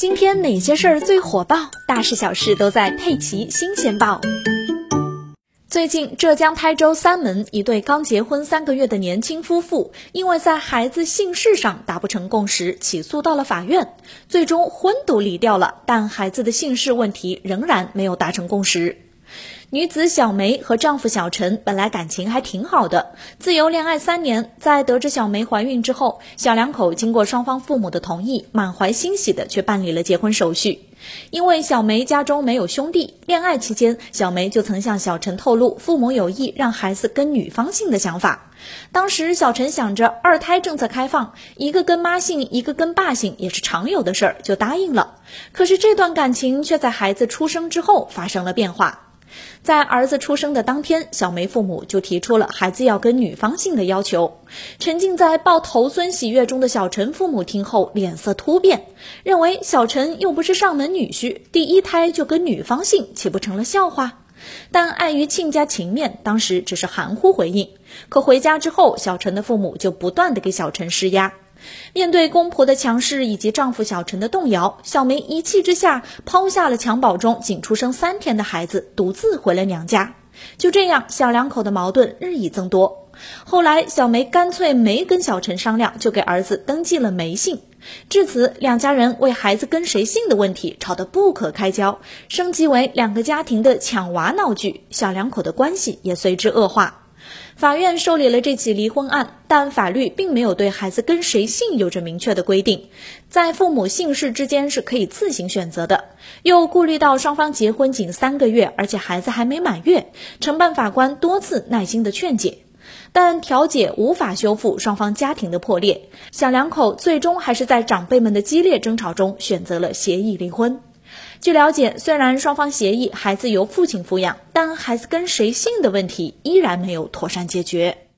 今天哪些事儿最火爆？大事小事都在《佩奇新鲜报》。最近，浙江台州三门一对刚结婚三个月的年轻夫妇，因为在孩子姓氏上达不成共识，起诉到了法院。最终婚都离掉了，但孩子的姓氏问题仍然没有达成共识。女子小梅和丈夫小陈本来感情还挺好的，自由恋爱三年。在得知小梅怀孕之后，小两口经过双方父母的同意，满怀欣喜的去办理了结婚手续。因为小梅家中没有兄弟，恋爱期间小梅就曾向小陈透露父母有意让孩子跟女方姓的想法。当时小陈想着二胎政策开放，一个跟妈姓，一个跟爸姓也是常有的事儿，就答应了。可是这段感情却在孩子出生之后发生了变化。在儿子出生的当天，小梅父母就提出了孩子要跟女方姓的要求。沉浸在抱头孙喜悦中的小陈父母听后脸色突变，认为小陈又不是上门女婿，第一胎就跟女方姓，岂不成了笑话？但碍于亲家情面，当时只是含糊回应。可回家之后，小陈的父母就不断的给小陈施压。面对公婆的强势以及丈夫小陈的动摇，小梅一气之下抛下了襁褓中仅出生三天的孩子，独自回了娘家。就这样，小两口的矛盾日益增多。后来，小梅干脆没跟小陈商量，就给儿子登记了梅姓。至此，两家人为孩子跟谁姓的问题吵得不可开交，升级为两个家庭的抢娃闹剧，小两口的关系也随之恶化。法院受理了这起离婚案，但法律并没有对孩子跟谁姓有着明确的规定，在父母姓氏之间是可以自行选择的。又顾虑到双方结婚仅三个月，而且孩子还没满月，承办法官多次耐心的劝解，但调解无法修复双方家庭的破裂，小两口最终还是在长辈们的激烈争吵中选择了协议离婚。据了解，虽然双方协议孩子由父亲抚养，但孩子跟谁姓的问题依然没有妥善解决。